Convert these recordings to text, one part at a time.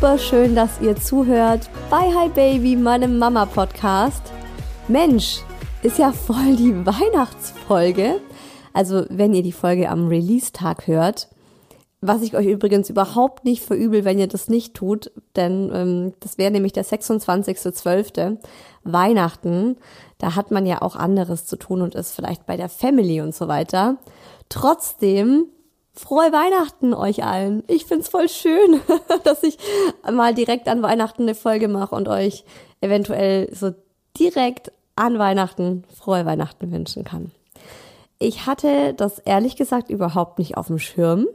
Super schön, dass ihr zuhört bei Hi Baby, meinem Mama-Podcast. Mensch, ist ja voll die Weihnachtsfolge. Also, wenn ihr die Folge am Release-Tag hört, was ich euch übrigens überhaupt nicht verübel, wenn ihr das nicht tut, denn ähm, das wäre nämlich der 26.12. Weihnachten. Da hat man ja auch anderes zu tun und ist vielleicht bei der Family und so weiter. Trotzdem Frohe Weihnachten euch allen. Ich find's voll schön, dass ich mal direkt an Weihnachten eine Folge mache und euch eventuell so direkt an Weihnachten frohe Weihnachten wünschen kann. Ich hatte das ehrlich gesagt überhaupt nicht auf dem Schirm.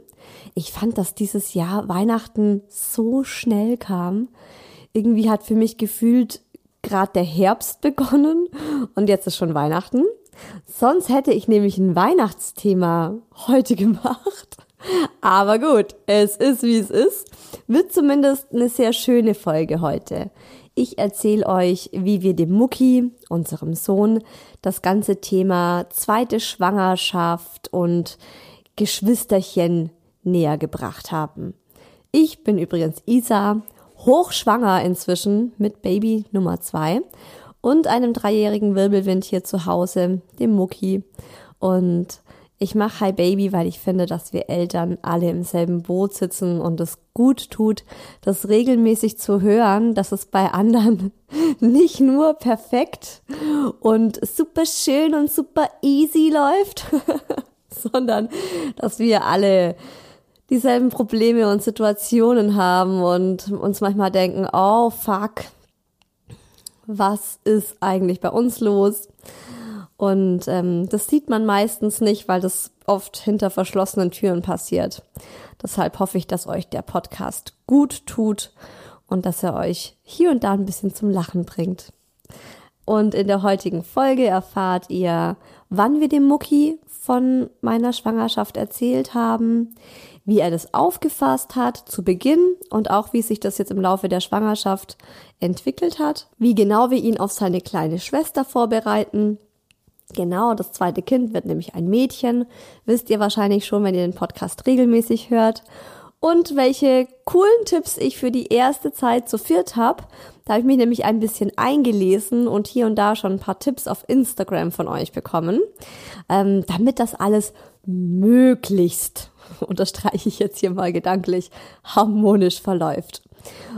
Ich fand, dass dieses Jahr Weihnachten so schnell kam. Irgendwie hat für mich gefühlt gerade der Herbst begonnen und jetzt ist schon Weihnachten. Sonst hätte ich nämlich ein Weihnachtsthema heute gemacht. Aber gut, es ist wie es ist. Wird zumindest eine sehr schöne Folge heute. Ich erzähle euch, wie wir dem Mucki, unserem Sohn, das ganze Thema zweite Schwangerschaft und Geschwisterchen näher gebracht haben. Ich bin übrigens Isa, hochschwanger inzwischen mit Baby Nummer zwei und einem dreijährigen Wirbelwind hier zu Hause, dem Mucki. Und ich mache Hi Baby, weil ich finde, dass wir Eltern alle im selben Boot sitzen und es gut tut, das regelmäßig zu hören, dass es bei anderen nicht nur perfekt und super schön und super easy läuft, sondern dass wir alle dieselben Probleme und Situationen haben und uns manchmal denken, oh fuck, was ist eigentlich bei uns los? Und ähm, das sieht man meistens nicht, weil das oft hinter verschlossenen Türen passiert. Deshalb hoffe ich, dass euch der Podcast gut tut und dass er euch hier und da ein bisschen zum Lachen bringt. Und in der heutigen Folge erfahrt ihr, wann wir dem Mucki von meiner Schwangerschaft erzählt haben, wie er das aufgefasst hat zu Beginn und auch wie sich das jetzt im Laufe der Schwangerschaft entwickelt hat, wie genau wir ihn auf seine kleine Schwester vorbereiten. Genau, das zweite Kind wird nämlich ein Mädchen, wisst ihr wahrscheinlich schon, wenn ihr den Podcast regelmäßig hört. Und welche coolen Tipps ich für die erste Zeit zu viert habe. Da habe ich mich nämlich ein bisschen eingelesen und hier und da schon ein paar Tipps auf Instagram von euch bekommen, ähm, damit das alles möglichst unterstreiche ich jetzt hier mal gedanklich, harmonisch verläuft.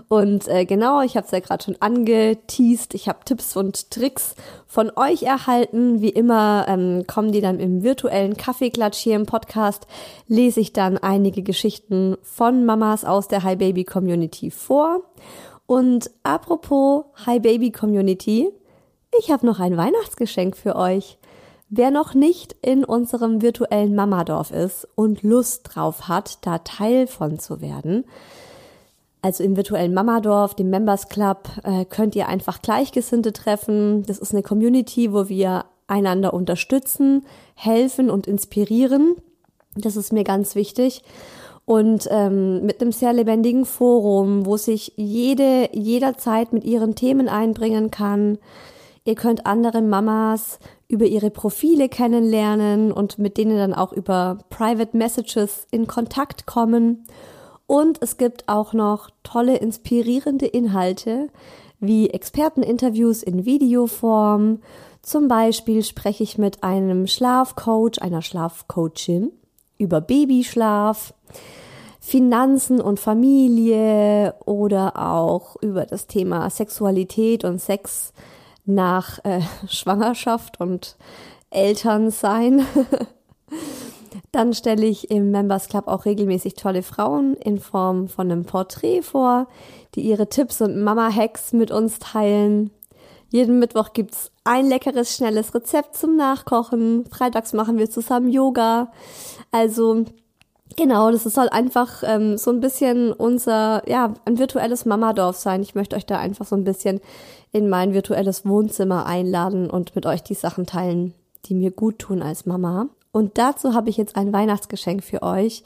Und äh, genau, ich habe es ja gerade schon angeteased. Ich habe Tipps und Tricks von euch erhalten. Wie immer ähm, kommen die dann im virtuellen Kaffeeklatsch hier im Podcast. Lese ich dann einige Geschichten von Mamas aus der Hi Baby Community vor. Und apropos Hi Baby Community, ich habe noch ein Weihnachtsgeschenk für euch. Wer noch nicht in unserem virtuellen Mamadorf ist und Lust drauf hat, da Teil von zu werden, also im virtuellen Mamadorf, dem Members Club, äh, könnt ihr einfach Gleichgesinnte treffen. Das ist eine Community, wo wir einander unterstützen, helfen und inspirieren. Das ist mir ganz wichtig. Und ähm, mit einem sehr lebendigen Forum, wo sich jede jederzeit mit ihren Themen einbringen kann. Ihr könnt andere Mamas über ihre Profile kennenlernen und mit denen dann auch über Private Messages in Kontakt kommen. Und es gibt auch noch tolle, inspirierende Inhalte wie Experteninterviews in Videoform. Zum Beispiel spreche ich mit einem Schlafcoach, einer Schlafcoachin über Babyschlaf, Finanzen und Familie oder auch über das Thema Sexualität und Sex nach äh, Schwangerschaft und Elternsein. Dann stelle ich im Members Club auch regelmäßig tolle Frauen in Form von einem Porträt vor, die ihre Tipps und Mama-Hacks mit uns teilen. Jeden Mittwoch gibt's ein leckeres, schnelles Rezept zum Nachkochen. Freitags machen wir zusammen Yoga. Also Genau, das soll einfach ähm, so ein bisschen unser, ja, ein virtuelles Mamadorf sein. Ich möchte euch da einfach so ein bisschen in mein virtuelles Wohnzimmer einladen und mit euch die Sachen teilen, die mir gut tun als Mama. Und dazu habe ich jetzt ein Weihnachtsgeschenk für euch.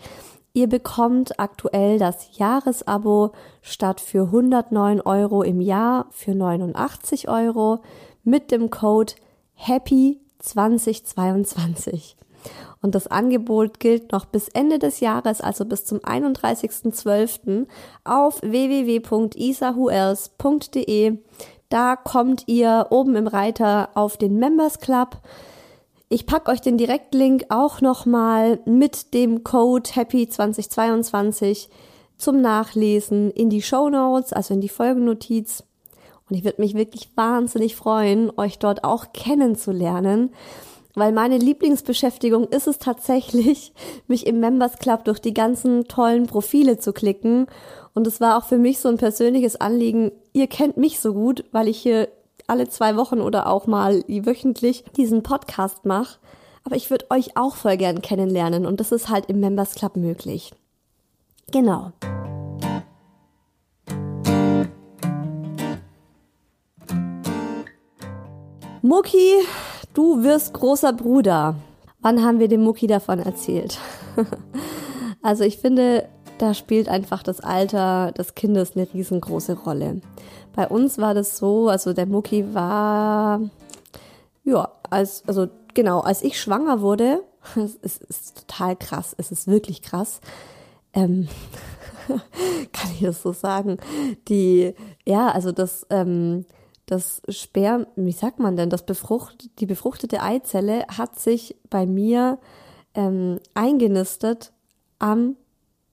Ihr bekommt aktuell das Jahresabo statt für 109 Euro im Jahr für 89 Euro mit dem Code Happy 2022. Und das Angebot gilt noch bis Ende des Jahres, also bis zum 31.12. auf www.isahuels.de. Da kommt ihr oben im Reiter auf den Members Club ich packe euch den Direktlink auch nochmal mit dem Code Happy 2022 zum Nachlesen in die Show Notes, also in die Folgennotiz. Und ich würde mich wirklich wahnsinnig freuen, euch dort auch kennenzulernen, weil meine Lieblingsbeschäftigung ist es tatsächlich, mich im Members Club durch die ganzen tollen Profile zu klicken. Und es war auch für mich so ein persönliches Anliegen. Ihr kennt mich so gut, weil ich hier alle zwei Wochen oder auch mal wöchentlich diesen Podcast mache. Aber ich würde euch auch voll gern kennenlernen und das ist halt im Members Club möglich. Genau. Mucki, du wirst großer Bruder. Wann haben wir dem Mucki davon erzählt? also ich finde, da spielt einfach das Alter des Kindes eine riesengroße Rolle. Bei uns war das so, also der Mucki war, ja, als, also genau, als ich schwanger wurde, es ist total krass, es ist wirklich krass, ähm, kann ich das so sagen, die, ja, also das, ähm, das Sperm, wie sagt man denn, das befrucht, die befruchtete Eizelle hat sich bei mir ähm, eingenistet am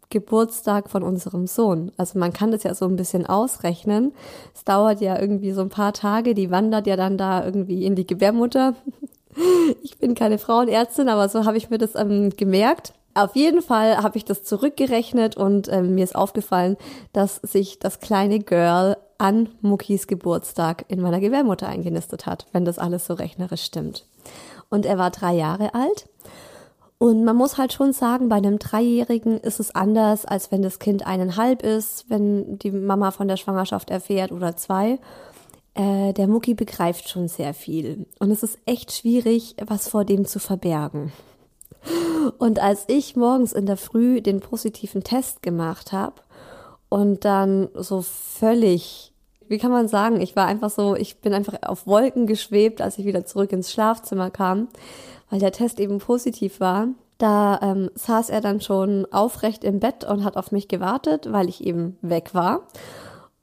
Geburtstag von unserem Sohn. Also man kann das ja so ein bisschen ausrechnen. Es dauert ja irgendwie so ein paar Tage, die wandert ja dann da irgendwie in die Gebärmutter. Ich bin keine Frauenärztin, aber so habe ich mir das ähm, gemerkt. Auf jeden Fall habe ich das zurückgerechnet und ähm, mir ist aufgefallen, dass sich das kleine Girl an Muckis Geburtstag in meiner Gebärmutter eingenistet hat, wenn das alles so rechnerisch stimmt. Und er war drei Jahre alt und man muss halt schon sagen, bei einem Dreijährigen ist es anders, als wenn das Kind eineinhalb ist, wenn die Mama von der Schwangerschaft erfährt oder zwei. Äh, der Mucki begreift schon sehr viel. Und es ist echt schwierig, was vor dem zu verbergen. Und als ich morgens in der Früh den positiven Test gemacht habe und dann so völlig, wie kann man sagen, ich war einfach so, ich bin einfach auf Wolken geschwebt, als ich wieder zurück ins Schlafzimmer kam weil der Test eben positiv war. Da ähm, saß er dann schon aufrecht im Bett und hat auf mich gewartet, weil ich eben weg war.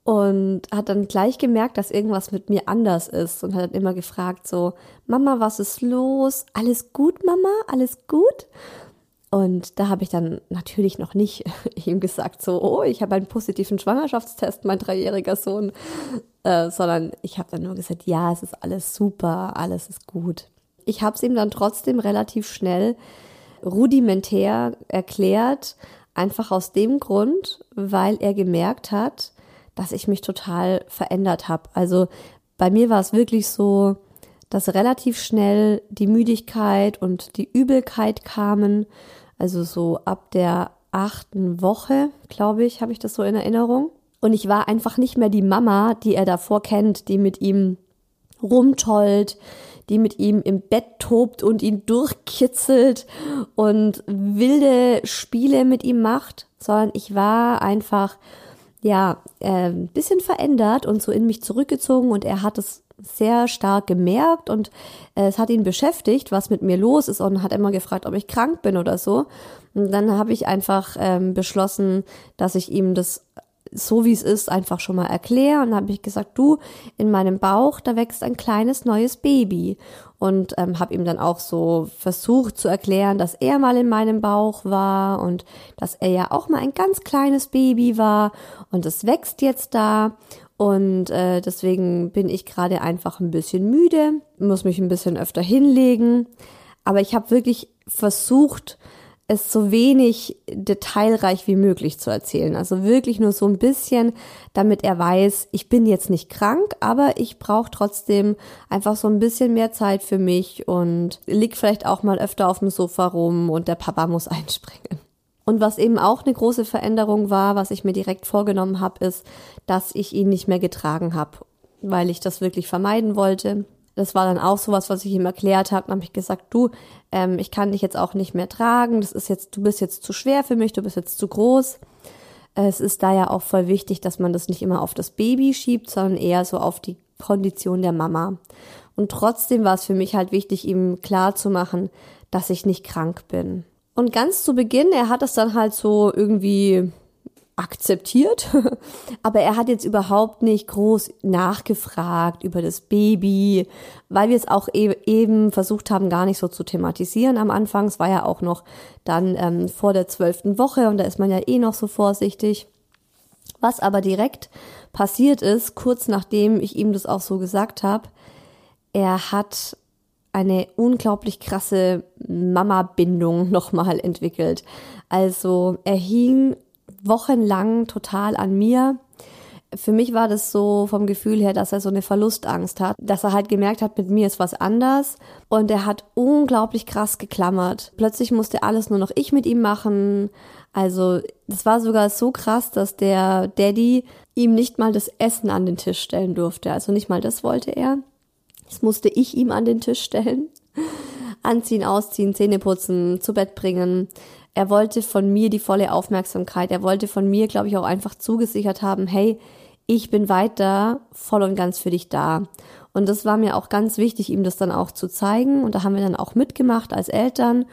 Und hat dann gleich gemerkt, dass irgendwas mit mir anders ist und hat dann immer gefragt so, Mama, was ist los? Alles gut, Mama? Alles gut? Und da habe ich dann natürlich noch nicht ihm gesagt, so, oh, ich habe einen positiven Schwangerschaftstest, mein dreijähriger Sohn, äh, sondern ich habe dann nur gesagt, ja, es ist alles super, alles ist gut. Ich habe es ihm dann trotzdem relativ schnell rudimentär erklärt, einfach aus dem Grund, weil er gemerkt hat, dass ich mich total verändert habe. Also bei mir war es wirklich so, dass relativ schnell die Müdigkeit und die Übelkeit kamen. Also so ab der achten Woche, glaube ich, habe ich das so in Erinnerung. Und ich war einfach nicht mehr die Mama, die er davor kennt, die mit ihm rumtollt, die mit ihm im Bett tobt und ihn durchkitzelt und wilde Spiele mit ihm macht, sondern ich war einfach ja äh, ein bisschen verändert und so in mich zurückgezogen und er hat es sehr stark gemerkt und äh, es hat ihn beschäftigt, was mit mir los ist und hat immer gefragt, ob ich krank bin oder so. Und dann habe ich einfach ähm, beschlossen, dass ich ihm das so wie es ist einfach schon mal erkläre. Und habe ich gesagt, du, in meinem Bauch, da wächst ein kleines neues Baby. Und ähm, habe ihm dann auch so versucht zu erklären, dass er mal in meinem Bauch war und dass er ja auch mal ein ganz kleines Baby war. Und es wächst jetzt da und äh, deswegen bin ich gerade einfach ein bisschen müde, muss mich ein bisschen öfter hinlegen. Aber ich habe wirklich versucht, es so wenig detailreich wie möglich zu erzählen. Also wirklich nur so ein bisschen, damit er weiß, ich bin jetzt nicht krank, aber ich brauche trotzdem einfach so ein bisschen mehr Zeit für mich und lieg vielleicht auch mal öfter auf dem Sofa rum und der Papa muss einspringen. Und was eben auch eine große Veränderung war, was ich mir direkt vorgenommen habe, ist, dass ich ihn nicht mehr getragen habe, weil ich das wirklich vermeiden wollte. Das war dann auch sowas, was ich ihm erklärt habe. Dann habe ich gesagt, du, ähm, ich kann dich jetzt auch nicht mehr tragen. Das ist jetzt, du bist jetzt zu schwer für mich, du bist jetzt zu groß. Es ist da ja auch voll wichtig, dass man das nicht immer auf das Baby schiebt, sondern eher so auf die Kondition der Mama. Und trotzdem war es für mich halt wichtig, ihm klar zu machen, dass ich nicht krank bin. Und ganz zu Beginn, er hat es dann halt so irgendwie akzeptiert, aber er hat jetzt überhaupt nicht groß nachgefragt über das Baby, weil wir es auch e eben versucht haben, gar nicht so zu thematisieren am Anfang. Es war ja auch noch dann ähm, vor der zwölften Woche und da ist man ja eh noch so vorsichtig. Was aber direkt passiert ist, kurz nachdem ich ihm das auch so gesagt habe, er hat eine unglaublich krasse Mama-Bindung nochmal entwickelt. Also er hing wochenlang total an mir. Für mich war das so vom Gefühl her, dass er so eine Verlustangst hat, dass er halt gemerkt hat, mit mir ist was anders und er hat unglaublich krass geklammert. Plötzlich musste alles nur noch ich mit ihm machen. Also das war sogar so krass, dass der Daddy ihm nicht mal das Essen an den Tisch stellen durfte. Also nicht mal das wollte er. Das musste ich ihm an den Tisch stellen. Anziehen, ausziehen, Zähne putzen, zu Bett bringen. Er wollte von mir die volle Aufmerksamkeit. Er wollte von mir, glaube ich, auch einfach zugesichert haben, hey, ich bin weiter voll und ganz für dich da. Und das war mir auch ganz wichtig, ihm das dann auch zu zeigen. Und da haben wir dann auch mitgemacht als Eltern.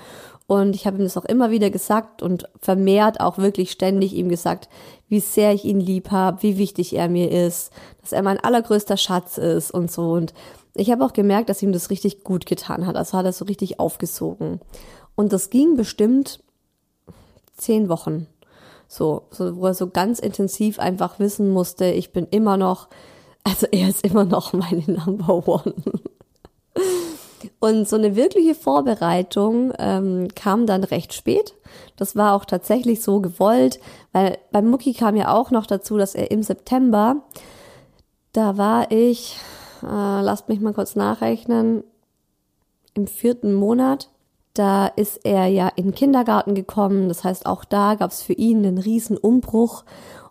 Und ich habe ihm das auch immer wieder gesagt und vermehrt auch wirklich ständig ihm gesagt, wie sehr ich ihn lieb habe, wie wichtig er mir ist, dass er mein allergrößter Schatz ist und so. Und ich habe auch gemerkt, dass ihm das richtig gut getan hat. Also hat er so richtig aufgesogen. Und das ging bestimmt zehn Wochen. So, so, wo er so ganz intensiv einfach wissen musste, ich bin immer noch, also er ist immer noch meine Number One. Und so eine wirkliche Vorbereitung ähm, kam dann recht spät. Das war auch tatsächlich so gewollt, weil beim Mucki kam ja auch noch dazu, dass er im September, da war ich, äh, lasst mich mal kurz nachrechnen, im vierten Monat. Da ist er ja in den Kindergarten gekommen. Das heißt, auch da gab es für ihn einen riesen Umbruch.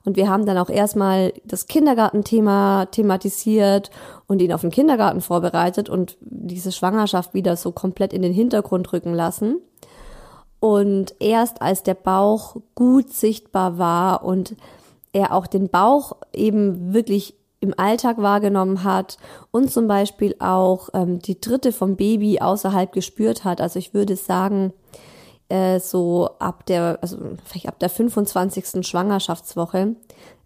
Und wir haben dann auch erstmal das Kindergartenthema thematisiert und ihn auf den Kindergarten vorbereitet und diese Schwangerschaft wieder so komplett in den Hintergrund rücken lassen. Und erst als der Bauch gut sichtbar war und er auch den Bauch eben wirklich im Alltag wahrgenommen hat und zum Beispiel auch ähm, die dritte vom Baby außerhalb gespürt hat. Also ich würde sagen, äh, so ab der, also vielleicht ab der 25. Schwangerschaftswoche,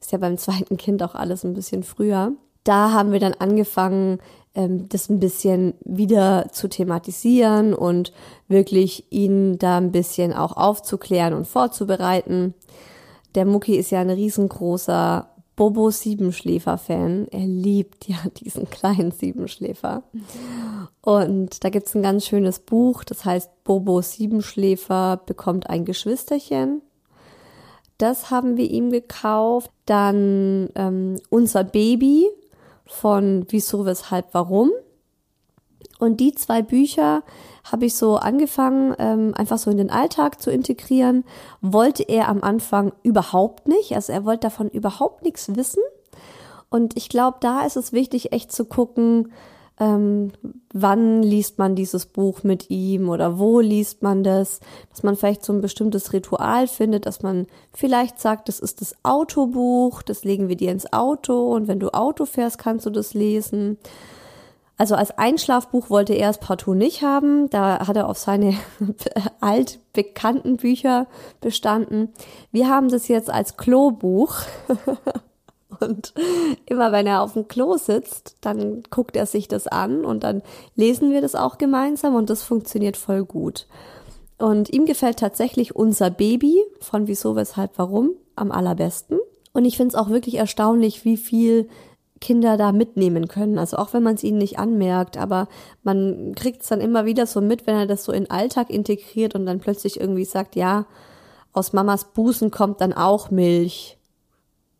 ist ja beim zweiten Kind auch alles ein bisschen früher. Da haben wir dann angefangen, ähm, das ein bisschen wieder zu thematisieren und wirklich ihn da ein bisschen auch aufzuklären und vorzubereiten. Der Mucki ist ja ein riesengroßer Bobo Siebenschläfer-Fan. Er liebt ja diesen kleinen Siebenschläfer. Und da gibt's ein ganz schönes Buch, das heißt Bobo Siebenschläfer bekommt ein Geschwisterchen. Das haben wir ihm gekauft. Dann ähm, Unser Baby von Wieso, Weshalb, Warum. Und die zwei Bücher habe ich so angefangen, ähm, einfach so in den Alltag zu integrieren. Wollte er am Anfang überhaupt nicht. Also er wollte davon überhaupt nichts wissen. Und ich glaube, da ist es wichtig, echt zu gucken, ähm, wann liest man dieses Buch mit ihm oder wo liest man das, dass man vielleicht so ein bestimmtes Ritual findet, dass man vielleicht sagt, das ist das Autobuch, das legen wir dir ins Auto und wenn du Auto fährst, kannst du das lesen. Also als Einschlafbuch wollte er es partout nicht haben. Da hat er auf seine altbekannten Bücher bestanden. Wir haben das jetzt als Klobuch. Und immer wenn er auf dem Klo sitzt, dann guckt er sich das an und dann lesen wir das auch gemeinsam und das funktioniert voll gut. Und ihm gefällt tatsächlich unser Baby von Wieso, Weshalb, Warum am allerbesten. Und ich finde es auch wirklich erstaunlich, wie viel Kinder da mitnehmen können. Also auch wenn man es ihnen nicht anmerkt, aber man kriegt es dann immer wieder so mit, wenn er das so in Alltag integriert und dann plötzlich irgendwie sagt, ja, aus Mamas Busen kommt dann auch Milch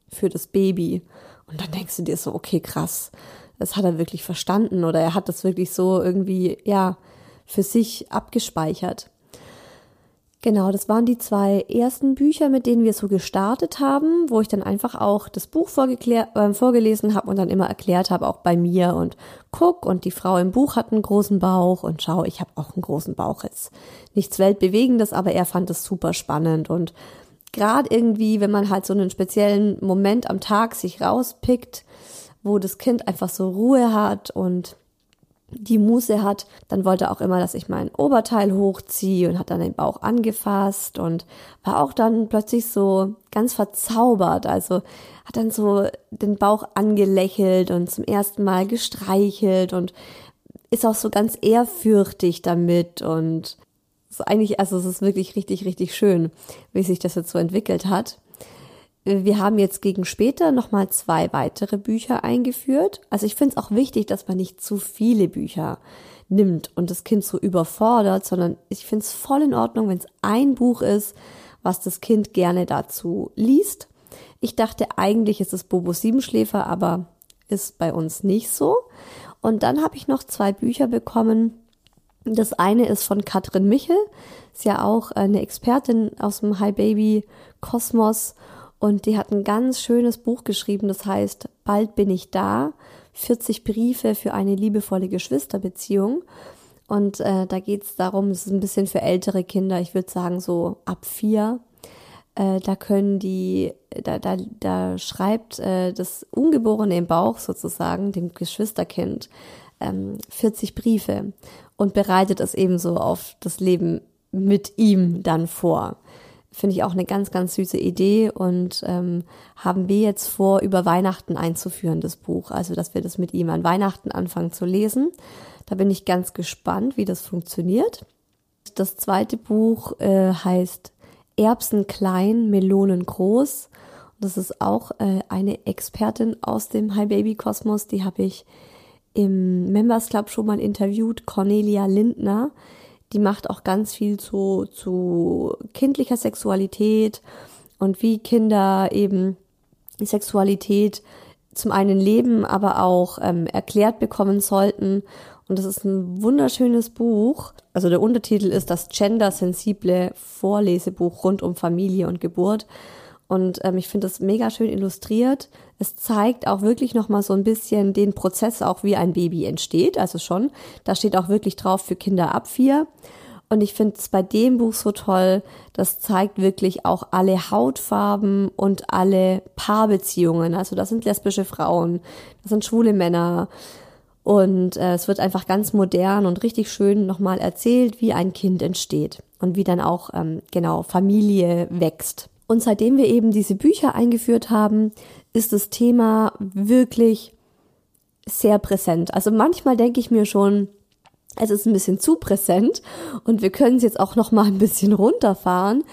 für das Baby. Und dann denkst du dir so, okay, krass, das hat er wirklich verstanden oder er hat das wirklich so irgendwie, ja, für sich abgespeichert. Genau, das waren die zwei ersten Bücher, mit denen wir so gestartet haben, wo ich dann einfach auch das Buch äh, vorgelesen habe und dann immer erklärt habe, auch bei mir und guck und die Frau im Buch hat einen großen Bauch und schau, ich habe auch einen großen Bauch jetzt. Nichts Weltbewegendes, aber er fand es super spannend und gerade irgendwie, wenn man halt so einen speziellen Moment am Tag sich rauspickt, wo das Kind einfach so Ruhe hat und die Muße hat, dann wollte er auch immer, dass ich mein Oberteil hochziehe und hat dann den Bauch angefasst und war auch dann plötzlich so ganz verzaubert. Also hat dann so den Bauch angelächelt und zum ersten Mal gestreichelt und ist auch so ganz ehrfürchtig damit und ist eigentlich, also es ist wirklich richtig, richtig schön, wie sich das jetzt so entwickelt hat. Wir haben jetzt gegen später nochmal zwei weitere Bücher eingeführt. Also ich finde es auch wichtig, dass man nicht zu viele Bücher nimmt und das Kind so überfordert, sondern ich finde es voll in Ordnung, wenn es ein Buch ist, was das Kind gerne dazu liest. Ich dachte eigentlich ist es Bobo Siebenschläfer, aber ist bei uns nicht so. Und dann habe ich noch zwei Bücher bekommen. Das eine ist von Katrin Michel, ist ja auch eine Expertin aus dem High Baby Kosmos und die hat ein ganz schönes Buch geschrieben, das heißt Bald bin ich da, 40 Briefe für eine liebevolle Geschwisterbeziehung. Und äh, da geht es darum, es ist ein bisschen für ältere Kinder, ich würde sagen so ab vier. Äh, da können die, da, da, da schreibt äh, das Ungeborene im Bauch sozusagen, dem Geschwisterkind, ähm, 40 Briefe und bereitet es ebenso auf das Leben mit ihm dann vor. Finde ich auch eine ganz, ganz süße Idee und ähm, haben wir jetzt vor, über Weihnachten einzuführen, das Buch. Also, dass wir das mit ihm an Weihnachten anfangen zu lesen. Da bin ich ganz gespannt, wie das funktioniert. Das zweite Buch äh, heißt Erbsen klein, Melonen groß. Das ist auch äh, eine Expertin aus dem High Baby Kosmos, die habe ich im Members Club schon mal interviewt, Cornelia Lindner die macht auch ganz viel zu, zu kindlicher Sexualität und wie Kinder eben die Sexualität zum einen leben, aber auch ähm, erklärt bekommen sollten. Und das ist ein wunderschönes Buch. Also der Untertitel ist das gendersensible Vorlesebuch rund um Familie und Geburt. Und ähm, ich finde das mega schön illustriert. Es zeigt auch wirklich nochmal so ein bisschen den Prozess, auch wie ein Baby entsteht. Also schon, da steht auch wirklich drauf für Kinder ab vier. Und ich finde es bei dem Buch so toll, das zeigt wirklich auch alle Hautfarben und alle Paarbeziehungen. Also das sind lesbische Frauen, das sind schwule Männer. Und äh, es wird einfach ganz modern und richtig schön nochmal erzählt, wie ein Kind entsteht und wie dann auch ähm, genau Familie wächst. Und seitdem wir eben diese Bücher eingeführt haben, ist das Thema wirklich sehr präsent. Also manchmal denke ich mir schon, es ist ein bisschen zu präsent und wir können es jetzt auch noch mal ein bisschen runterfahren.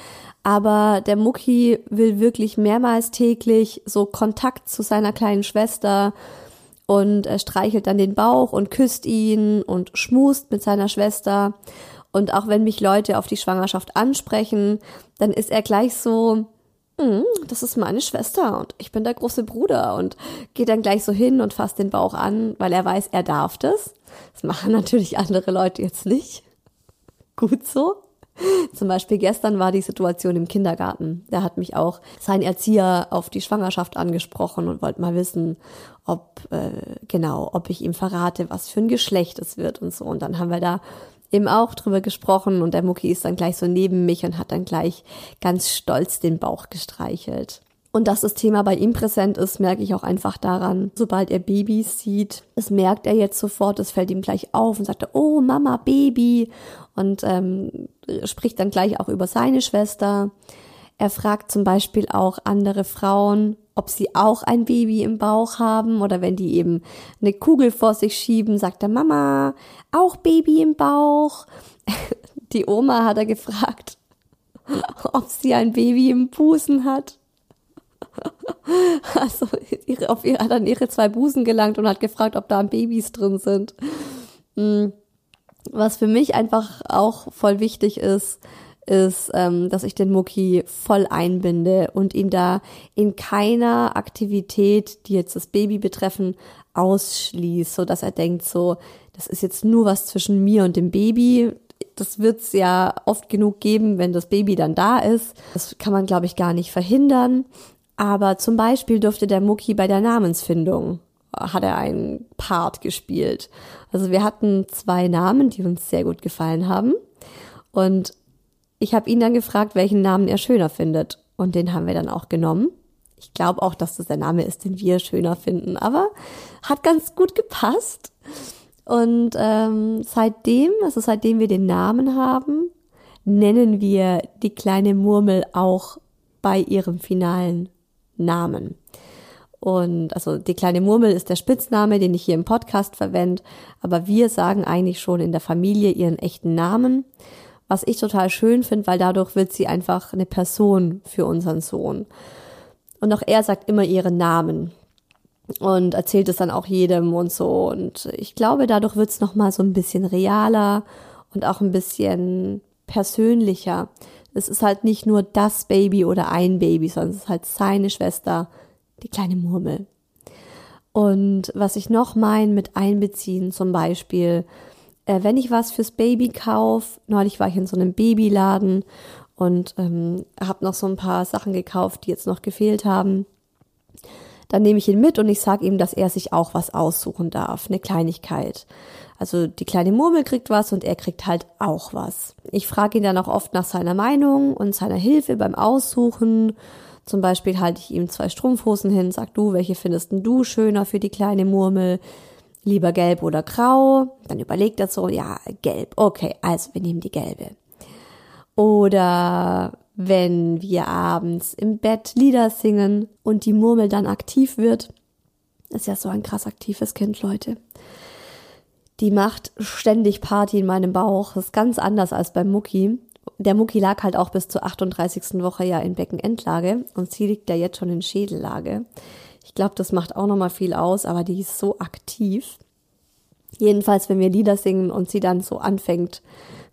Aber der Mucki will wirklich mehrmals täglich so Kontakt zu seiner kleinen Schwester und streichelt dann den Bauch und küsst ihn und schmust mit seiner Schwester. Und auch wenn mich Leute auf die Schwangerschaft ansprechen, dann ist er gleich so, das ist meine Schwester und ich bin der große Bruder und geht dann gleich so hin und fasst den Bauch an, weil er weiß, er darf das. Das machen natürlich andere Leute jetzt nicht. Gut so. Zum Beispiel gestern war die Situation im Kindergarten. Da hat mich auch sein Erzieher auf die Schwangerschaft angesprochen und wollte mal wissen, ob äh, genau, ob ich ihm verrate, was für ein Geschlecht es wird und so. Und dann haben wir da eben auch drüber gesprochen und der Mucki ist dann gleich so neben mich und hat dann gleich ganz stolz den Bauch gestreichelt. Und dass das Thema bei ihm präsent ist, merke ich auch einfach daran, sobald er Babys sieht, das merkt er jetzt sofort, das fällt ihm gleich auf und sagt, oh Mama, Baby und ähm, spricht dann gleich auch über seine Schwester. Er fragt zum Beispiel auch andere Frauen, ob sie auch ein Baby im Bauch haben oder wenn die eben eine Kugel vor sich schieben, sagt er Mama, auch Baby im Bauch. Die Oma hat er gefragt, ob sie ein Baby im Busen hat. Also ihre, auf ihre, hat an ihre zwei Busen gelangt und hat gefragt, ob da Babys drin sind. Hm. Was für mich einfach auch voll wichtig ist, ist, ähm, dass ich den Mucki voll einbinde und ihn da in keiner Aktivität, die jetzt das Baby betreffen, ausschließt, so dass er denkt so, das ist jetzt nur was zwischen mir und dem Baby. Das wird's ja oft genug geben, wenn das Baby dann da ist. Das kann man, glaube ich, gar nicht verhindern. Aber zum Beispiel durfte der Mucki bei der Namensfindung hat er einen Part gespielt. Also wir hatten zwei Namen, die uns sehr gut gefallen haben. Und ich habe ihn dann gefragt, welchen Namen er schöner findet. Und den haben wir dann auch genommen. Ich glaube auch, dass das der Name ist, den wir schöner finden. Aber hat ganz gut gepasst. Und ähm, seitdem, also seitdem wir den Namen haben, nennen wir die kleine Murmel auch bei ihrem finalen Namen. Und also die kleine Murmel ist der Spitzname, den ich hier im Podcast verwende, aber wir sagen eigentlich schon in der Familie ihren echten Namen, was ich total schön finde, weil dadurch wird sie einfach eine Person für unseren Sohn. Und auch er sagt immer ihren Namen und erzählt es dann auch jedem und so. Und ich glaube, dadurch wird es nochmal so ein bisschen realer und auch ein bisschen persönlicher. Es ist halt nicht nur das Baby oder ein Baby, sondern es ist halt seine Schwester, die kleine Murmel. Und was ich noch meine mit einbeziehen, zum Beispiel, äh, wenn ich was fürs Baby kaufe, neulich war ich in so einem Babyladen und ähm, habe noch so ein paar Sachen gekauft, die jetzt noch gefehlt haben. Dann nehme ich ihn mit und ich sage ihm, dass er sich auch was aussuchen darf, eine Kleinigkeit. Also die kleine Murmel kriegt was und er kriegt halt auch was. Ich frage ihn dann auch oft nach seiner Meinung und seiner Hilfe beim Aussuchen. Zum Beispiel halte ich ihm zwei Strumpfhosen hin, sag du, welche findest du schöner für die kleine Murmel? Lieber gelb oder grau? Dann überlegt er so, ja, gelb. Okay, also wir nehmen die gelbe. Oder wenn wir abends im Bett Lieder singen und die Murmel dann aktiv wird, ist ja so ein krass aktives Kind, Leute die macht ständig Party in meinem Bauch. Das ist ganz anders als beim Mucki. Der Mucki lag halt auch bis zur 38. Woche ja in Beckenendlage und sie liegt ja jetzt schon in Schädellage. Ich glaube, das macht auch nochmal viel aus, aber die ist so aktiv. Jedenfalls, wenn wir Lieder singen und sie dann so anfängt,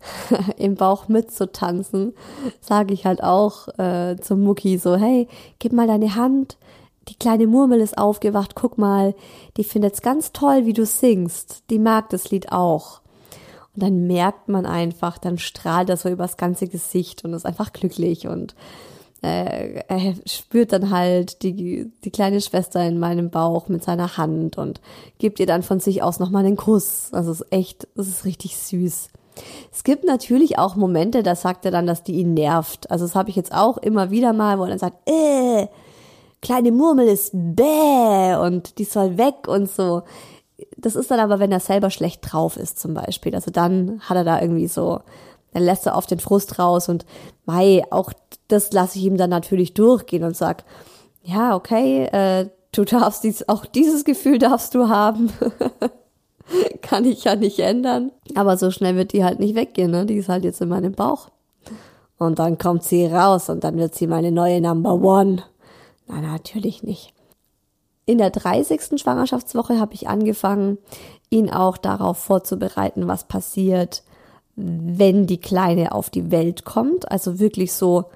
im Bauch mitzutanzen, sage ich halt auch äh, zum Mucki so, hey, gib mal deine Hand, die kleine Murmel ist aufgewacht, guck mal, die findet's ganz toll, wie du singst. Die mag das Lied auch. Und dann merkt man einfach, dann strahlt das so übers ganze Gesicht und ist einfach glücklich und äh, er spürt dann halt die, die kleine Schwester in meinem Bauch mit seiner Hand und gibt ihr dann von sich aus nochmal einen Kuss. Also es ist echt, es ist richtig süß. Es gibt natürlich auch Momente, da sagt er dann, dass die ihn nervt. Also das habe ich jetzt auch immer wieder mal, wo er dann sagt, äh, kleine Murmel ist bäh und die soll weg und so. Das ist dann aber, wenn er selber schlecht drauf ist zum Beispiel. Also dann hat er da irgendwie so, dann lässt er auf den Frust raus und mei, auch das lasse ich ihm dann natürlich durchgehen und sag, ja, okay, äh, du darfst dies, auch dieses Gefühl darfst du haben. Kann ich ja nicht ändern. Aber so schnell wird die halt nicht weggehen, ne? Die ist halt jetzt in meinem Bauch. Und dann kommt sie raus und dann wird sie meine neue Number One. Nein, natürlich nicht. In der 30. Schwangerschaftswoche habe ich angefangen, ihn auch darauf vorzubereiten, was passiert, wenn die Kleine auf die Welt kommt. Also wirklich so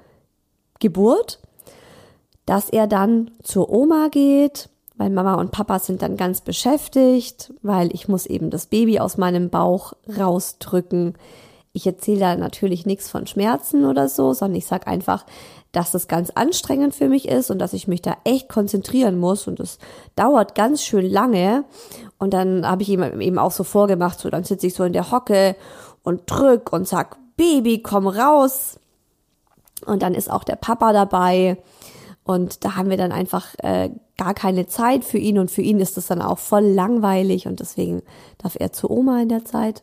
Geburt. Dass er dann zur Oma geht, weil Mama und Papa sind dann ganz beschäftigt, weil ich muss eben das Baby aus meinem Bauch rausdrücken. Ich erzähle da natürlich nichts von Schmerzen oder so, sondern ich sage einfach, dass das ganz anstrengend für mich ist und dass ich mich da echt konzentrieren muss und es dauert ganz schön lange. Und dann habe ich ihm eben auch so vorgemacht, so dann sitze ich so in der Hocke und drück und sag, Baby, komm raus. Und dann ist auch der Papa dabei und da haben wir dann einfach äh, gar keine Zeit für ihn und für ihn ist das dann auch voll langweilig und deswegen darf er zu Oma in der Zeit.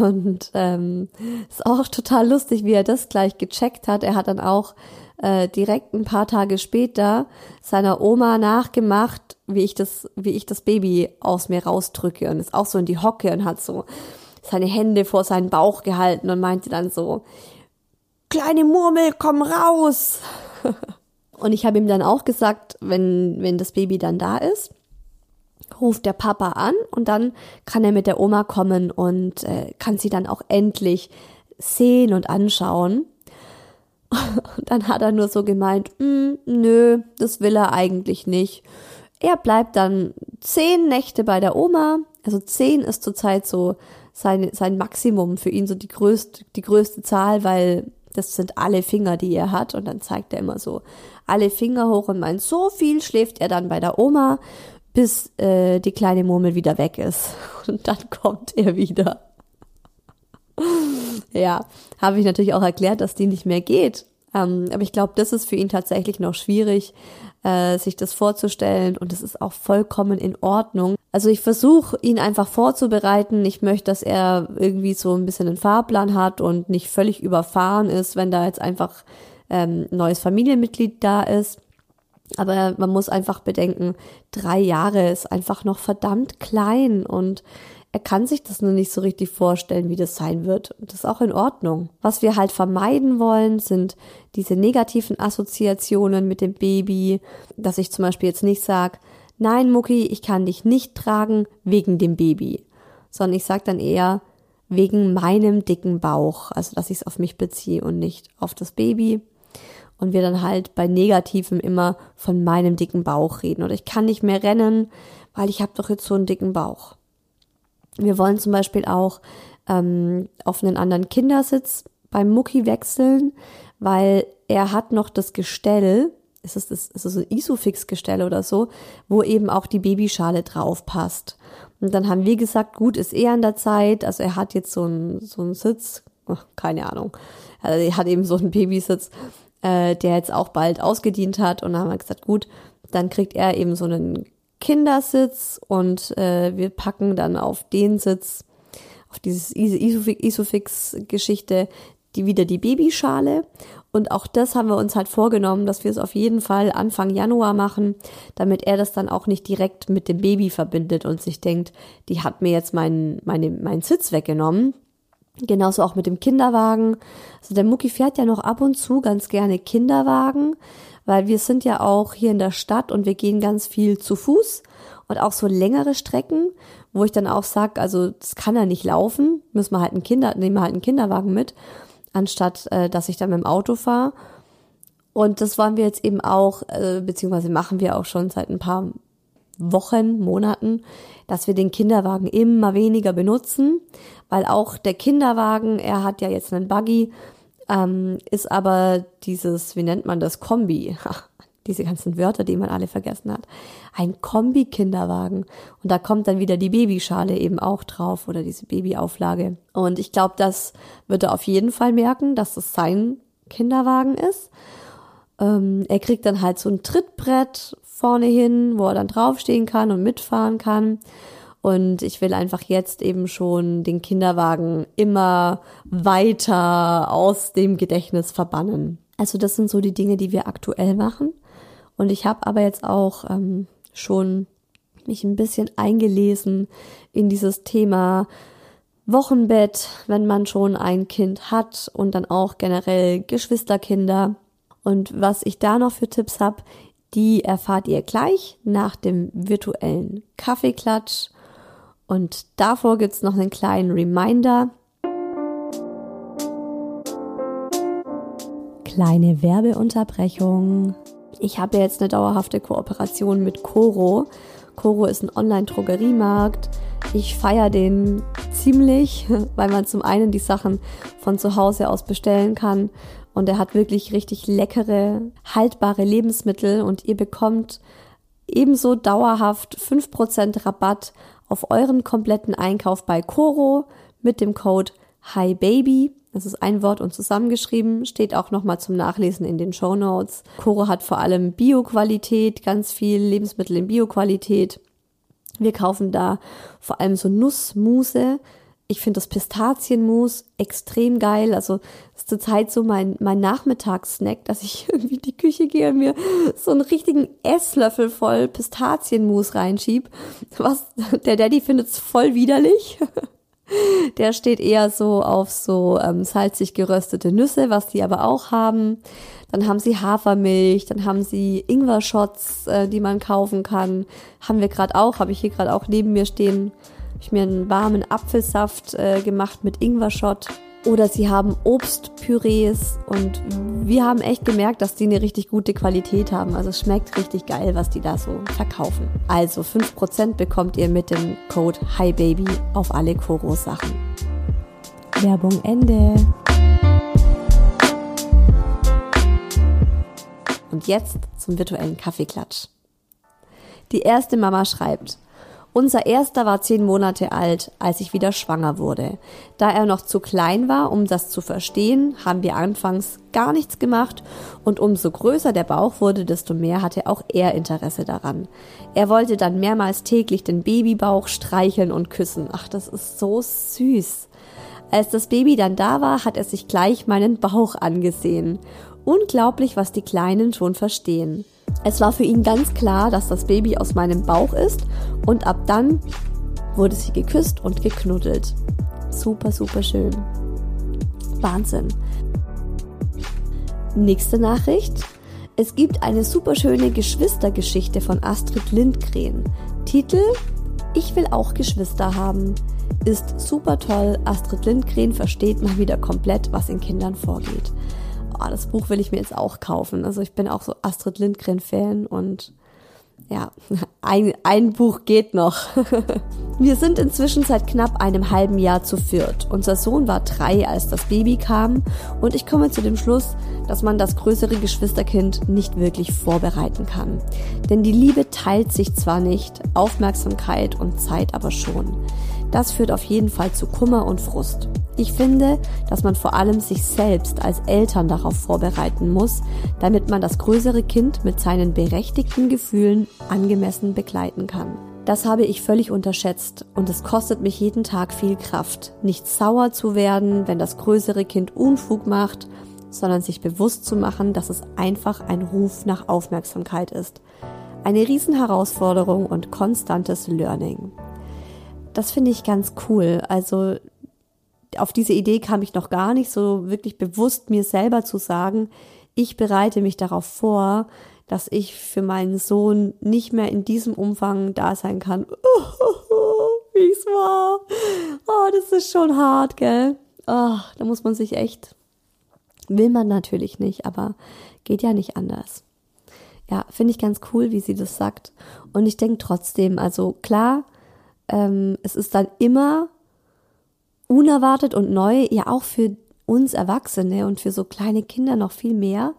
Und ähm, ist auch total lustig, wie er das gleich gecheckt hat. Er hat dann auch äh, direkt ein paar Tage später seiner Oma nachgemacht, wie ich das, wie ich das Baby aus mir rausdrücke und ist auch so in die Hocke und hat so seine Hände vor seinen Bauch gehalten und meinte dann so, kleine Murmel, komm raus. und ich habe ihm dann auch gesagt, wenn, wenn das Baby dann da ist, ruft der Papa an und dann kann er mit der Oma kommen und äh, kann sie dann auch endlich sehen und anschauen. Und dann hat er nur so gemeint, mm, nö, das will er eigentlich nicht. Er bleibt dann zehn Nächte bei der Oma. Also zehn ist zurzeit so sein, sein Maximum für ihn, so die größte, die größte Zahl, weil das sind alle Finger, die er hat. Und dann zeigt er immer so alle Finger hoch und meint, so viel schläft er dann bei der Oma bis äh, die kleine Murmel wieder weg ist. Und dann kommt er wieder. ja, habe ich natürlich auch erklärt, dass die nicht mehr geht. Ähm, aber ich glaube, das ist für ihn tatsächlich noch schwierig, äh, sich das vorzustellen. Und es ist auch vollkommen in Ordnung. Also ich versuche ihn einfach vorzubereiten. Ich möchte, dass er irgendwie so ein bisschen einen Fahrplan hat und nicht völlig überfahren ist, wenn da jetzt einfach ähm, neues Familienmitglied da ist. Aber man muss einfach bedenken, drei Jahre ist einfach noch verdammt klein und er kann sich das nur nicht so richtig vorstellen, wie das sein wird. Und das ist auch in Ordnung. Was wir halt vermeiden wollen, sind diese negativen Assoziationen mit dem Baby, dass ich zum Beispiel jetzt nicht sage, nein, Mucki, ich kann dich nicht tragen wegen dem Baby, sondern ich sage dann eher wegen meinem dicken Bauch, also dass ich es auf mich beziehe und nicht auf das Baby und wir dann halt bei Negativem immer von meinem dicken Bauch reden. Oder ich kann nicht mehr rennen, weil ich habe doch jetzt so einen dicken Bauch. Wir wollen zum Beispiel auch ähm, auf einen anderen Kindersitz beim Mucki wechseln, weil er hat noch das Gestell, ist es das, ist es ein Isofix-Gestell oder so, wo eben auch die Babyschale drauf passt. Und dann haben wir gesagt, gut, ist eh an der Zeit, also er hat jetzt so einen, so einen Sitz, keine Ahnung, also er hat eben so einen Babysitz, äh, der jetzt auch bald ausgedient hat. Und dann haben wir gesagt, gut, dann kriegt er eben so einen Kindersitz und äh, wir packen dann auf den Sitz, auf dieses Isofix-Geschichte, die wieder die Babyschale. Und auch das haben wir uns halt vorgenommen, dass wir es auf jeden Fall Anfang Januar machen, damit er das dann auch nicht direkt mit dem Baby verbindet und sich denkt, die hat mir jetzt meinen meine, meinen Sitz weggenommen. Genauso auch mit dem Kinderwagen. Also der Mucki fährt ja noch ab und zu ganz gerne Kinderwagen, weil wir sind ja auch hier in der Stadt und wir gehen ganz viel zu Fuß und auch so längere Strecken, wo ich dann auch sag, also das kann er nicht laufen, müssen wir halt einen Kinder, nehmen wir halt einen Kinderwagen mit, anstatt äh, dass ich dann mit dem Auto fahre. Und das wollen wir jetzt eben auch, äh, beziehungsweise machen wir auch schon seit ein paar Wochen, Monaten, dass wir den Kinderwagen immer weniger benutzen, weil auch der Kinderwagen, er hat ja jetzt einen Buggy, ähm, ist aber dieses, wie nennt man das, Kombi. diese ganzen Wörter, die man alle vergessen hat. Ein Kombi-Kinderwagen. Und da kommt dann wieder die Babyschale eben auch drauf oder diese Babyauflage. Und ich glaube, das wird er auf jeden Fall merken, dass es sein Kinderwagen ist. Ähm, er kriegt dann halt so ein Trittbrett vorne hin, wo er dann draufstehen kann und mitfahren kann. Und ich will einfach jetzt eben schon den Kinderwagen immer weiter aus dem Gedächtnis verbannen. Also das sind so die Dinge, die wir aktuell machen. Und ich habe aber jetzt auch ähm, schon mich ein bisschen eingelesen in dieses Thema Wochenbett, wenn man schon ein Kind hat und dann auch generell Geschwisterkinder. Und was ich da noch für Tipps habe, die erfahrt ihr gleich nach dem virtuellen Kaffeeklatsch. Und davor gibt's noch einen kleinen Reminder. Kleine Werbeunterbrechung. Ich habe jetzt eine dauerhafte Kooperation mit Coro. Coro ist ein Online-Drogeriemarkt. Ich feiere den ziemlich, weil man zum einen die Sachen von zu Hause aus bestellen kann und er hat wirklich richtig leckere, haltbare Lebensmittel und ihr bekommt ebenso dauerhaft 5% Rabatt auf euren kompletten Einkauf bei Coro mit dem Code HiBaby. Das ist ein Wort und zusammengeschrieben, steht auch nochmal zum Nachlesen in den Show Notes. Coro hat vor allem Bio-Qualität, ganz viel Lebensmittel in Bio-Qualität. Wir kaufen da vor allem so Nussmuse, ich finde das Pistazienmus extrem geil. Also ist zurzeit so mein, mein Nachmittagssnack, dass ich irgendwie in die Küche gehe und mir so einen richtigen Esslöffel voll Pistazienmus reinschieb. Was, der Daddy findet's voll widerlich. Der steht eher so auf so ähm, salzig geröstete Nüsse, was die aber auch haben. Dann haben sie Hafermilch, dann haben sie Ingwer-Shots, äh, die man kaufen kann. Haben wir gerade auch, habe ich hier gerade auch neben mir stehen habe ich mir einen warmen Apfelsaft äh, gemacht mit Ingwer-Shot. Oder sie haben Obstpürees und wir haben echt gemerkt, dass die eine richtig gute Qualität haben. Also es schmeckt richtig geil, was die da so verkaufen. Also 5% bekommt ihr mit dem Code HiBaby auf alle Koro-Sachen. Werbung Ende. Und jetzt zum virtuellen Kaffeeklatsch. Die erste Mama schreibt, unser erster war zehn Monate alt, als ich wieder schwanger wurde. Da er noch zu klein war, um das zu verstehen, haben wir anfangs gar nichts gemacht und umso größer der Bauch wurde, desto mehr hatte auch er Interesse daran. Er wollte dann mehrmals täglich den Babybauch streicheln und küssen. Ach, das ist so süß. Als das Baby dann da war, hat er sich gleich meinen Bauch angesehen. Unglaublich, was die Kleinen schon verstehen. Es war für ihn ganz klar, dass das Baby aus meinem Bauch ist und ab dann wurde sie geküsst und geknuddelt. Super, super schön. Wahnsinn. Nächste Nachricht. Es gibt eine super schöne Geschwistergeschichte von Astrid Lindgren. Titel Ich will auch Geschwister haben. Ist super toll. Astrid Lindgren versteht mal wieder komplett, was in Kindern vorgeht oh, das Buch will ich mir jetzt auch kaufen. Also ich bin auch so Astrid Lindgren-Fan und ja, ein, ein Buch geht noch. Wir sind inzwischen seit knapp einem halben Jahr zu viert. Unser Sohn war drei, als das Baby kam und ich komme zu dem Schluss, dass man das größere Geschwisterkind nicht wirklich vorbereiten kann. Denn die Liebe teilt sich zwar nicht, Aufmerksamkeit und Zeit aber schon. Das führt auf jeden Fall zu Kummer und Frust. Ich finde, dass man vor allem sich selbst als Eltern darauf vorbereiten muss, damit man das größere Kind mit seinen berechtigten Gefühlen angemessen begleiten kann. Das habe ich völlig unterschätzt und es kostet mich jeden Tag viel Kraft, nicht sauer zu werden, wenn das größere Kind Unfug macht, sondern sich bewusst zu machen, dass es einfach ein Ruf nach Aufmerksamkeit ist. Eine Riesenherausforderung und konstantes Learning. Das finde ich ganz cool. Also auf diese Idee kam ich noch gar nicht, so wirklich bewusst mir selber zu sagen, ich bereite mich darauf vor, dass ich für meinen Sohn nicht mehr in diesem Umfang da sein kann. wie es war. Oh, das ist schon hart, gell? Oh, da muss man sich echt, will man natürlich nicht, aber geht ja nicht anders. Ja, finde ich ganz cool, wie sie das sagt. Und ich denke trotzdem, also klar, ähm, es ist dann immer unerwartet und neu, ja auch für uns Erwachsene und für so kleine Kinder noch viel mehr.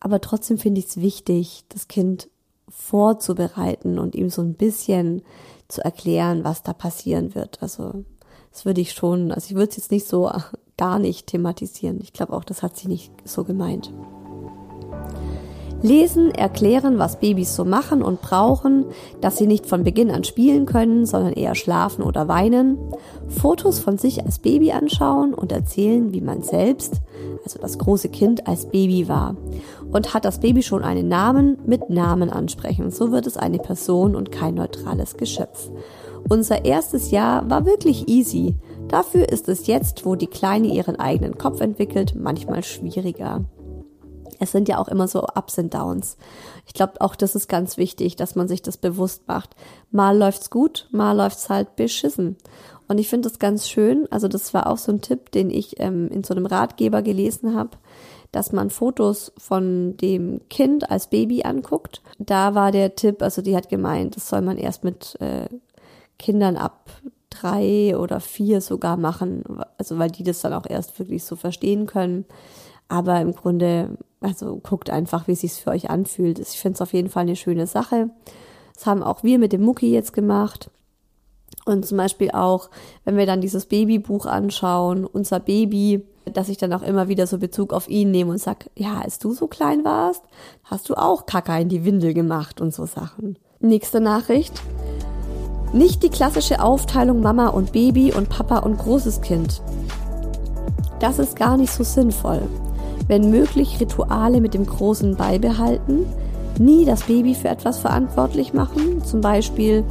Aber trotzdem finde ich es wichtig, das Kind vorzubereiten und ihm so ein bisschen zu erklären, was da passieren wird. Also das würde ich schon, also ich würde es jetzt nicht so gar nicht thematisieren. Ich glaube auch, das hat sie nicht so gemeint. Lesen, erklären, was Babys so machen und brauchen, dass sie nicht von Beginn an spielen können, sondern eher schlafen oder weinen. Fotos von sich als Baby anschauen und erzählen, wie man selbst, also das große Kind, als Baby war. und hat das Baby schon einen Namen mit Namen ansprechen. So wird es eine Person und kein neutrales Geschöpf. Unser erstes Jahr war wirklich easy. Dafür ist es jetzt, wo die Kleine ihren eigenen Kopf entwickelt, manchmal schwieriger. Es sind ja auch immer so Ups und Downs. Ich glaube, auch das ist ganz wichtig, dass man sich das bewusst macht. Mal läuft's gut, mal läuft's halt beschissen. Und ich finde das ganz schön. Also das war auch so ein Tipp, den ich ähm, in so einem Ratgeber gelesen habe, dass man Fotos von dem Kind als Baby anguckt. Da war der Tipp, also die hat gemeint, das soll man erst mit äh, Kindern ab drei oder vier sogar machen, also weil die das dann auch erst wirklich so verstehen können. Aber im Grunde, also guckt einfach, wie es sich für euch anfühlt. Ich finde es auf jeden Fall eine schöne Sache. Das haben auch wir mit dem Mucki jetzt gemacht. Und zum Beispiel auch, wenn wir dann dieses Babybuch anschauen, unser Baby, dass ich dann auch immer wieder so Bezug auf ihn nehme und sag, ja, als du so klein warst, hast du auch Kacke in die Windel gemacht und so Sachen. Nächste Nachricht. Nicht die klassische Aufteilung Mama und Baby und Papa und großes Kind. Das ist gar nicht so sinnvoll. Wenn möglich Rituale mit dem Großen beibehalten, nie das Baby für etwas verantwortlich machen, zum Beispiel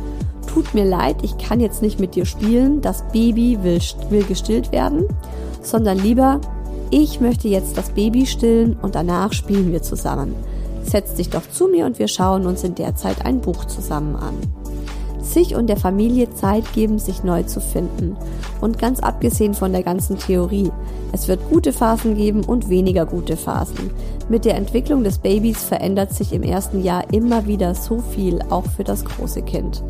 tut mir leid, ich kann jetzt nicht mit dir spielen, das Baby will, will gestillt werden, sondern lieber, ich möchte jetzt das Baby stillen und danach spielen wir zusammen. Setz dich doch zu mir und wir schauen uns in der Zeit ein Buch zusammen an sich und der Familie Zeit geben, sich neu zu finden. Und ganz abgesehen von der ganzen Theorie, es wird gute Phasen geben und weniger gute Phasen. Mit der Entwicklung des Babys verändert sich im ersten Jahr immer wieder so viel, auch für das große Kind.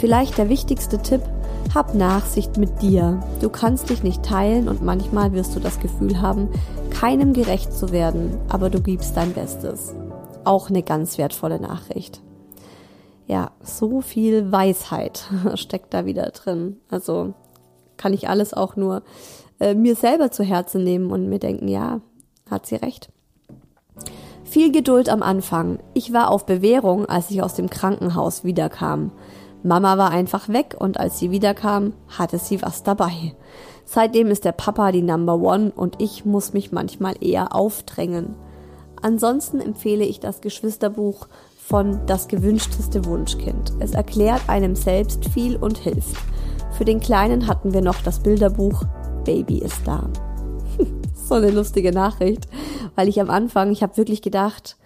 Vielleicht der wichtigste Tipp, hab Nachsicht mit dir. Du kannst dich nicht teilen und manchmal wirst du das Gefühl haben, keinem gerecht zu werden, aber du gibst dein Bestes. Auch eine ganz wertvolle Nachricht ja, so viel Weisheit steckt da wieder drin. Also kann ich alles auch nur äh, mir selber zu Herzen nehmen und mir denken, ja, hat sie recht. Viel Geduld am Anfang. Ich war auf Bewährung, als ich aus dem Krankenhaus wiederkam. Mama war einfach weg und als sie wiederkam, hatte sie was dabei. Seitdem ist der Papa die Number One und ich muss mich manchmal eher aufdrängen. Ansonsten empfehle ich das Geschwisterbuch von Das gewünschteste Wunschkind. Es erklärt einem selbst viel und hilft. Für den Kleinen hatten wir noch das Bilderbuch Baby ist da. so eine lustige Nachricht, weil ich am Anfang, ich habe wirklich gedacht,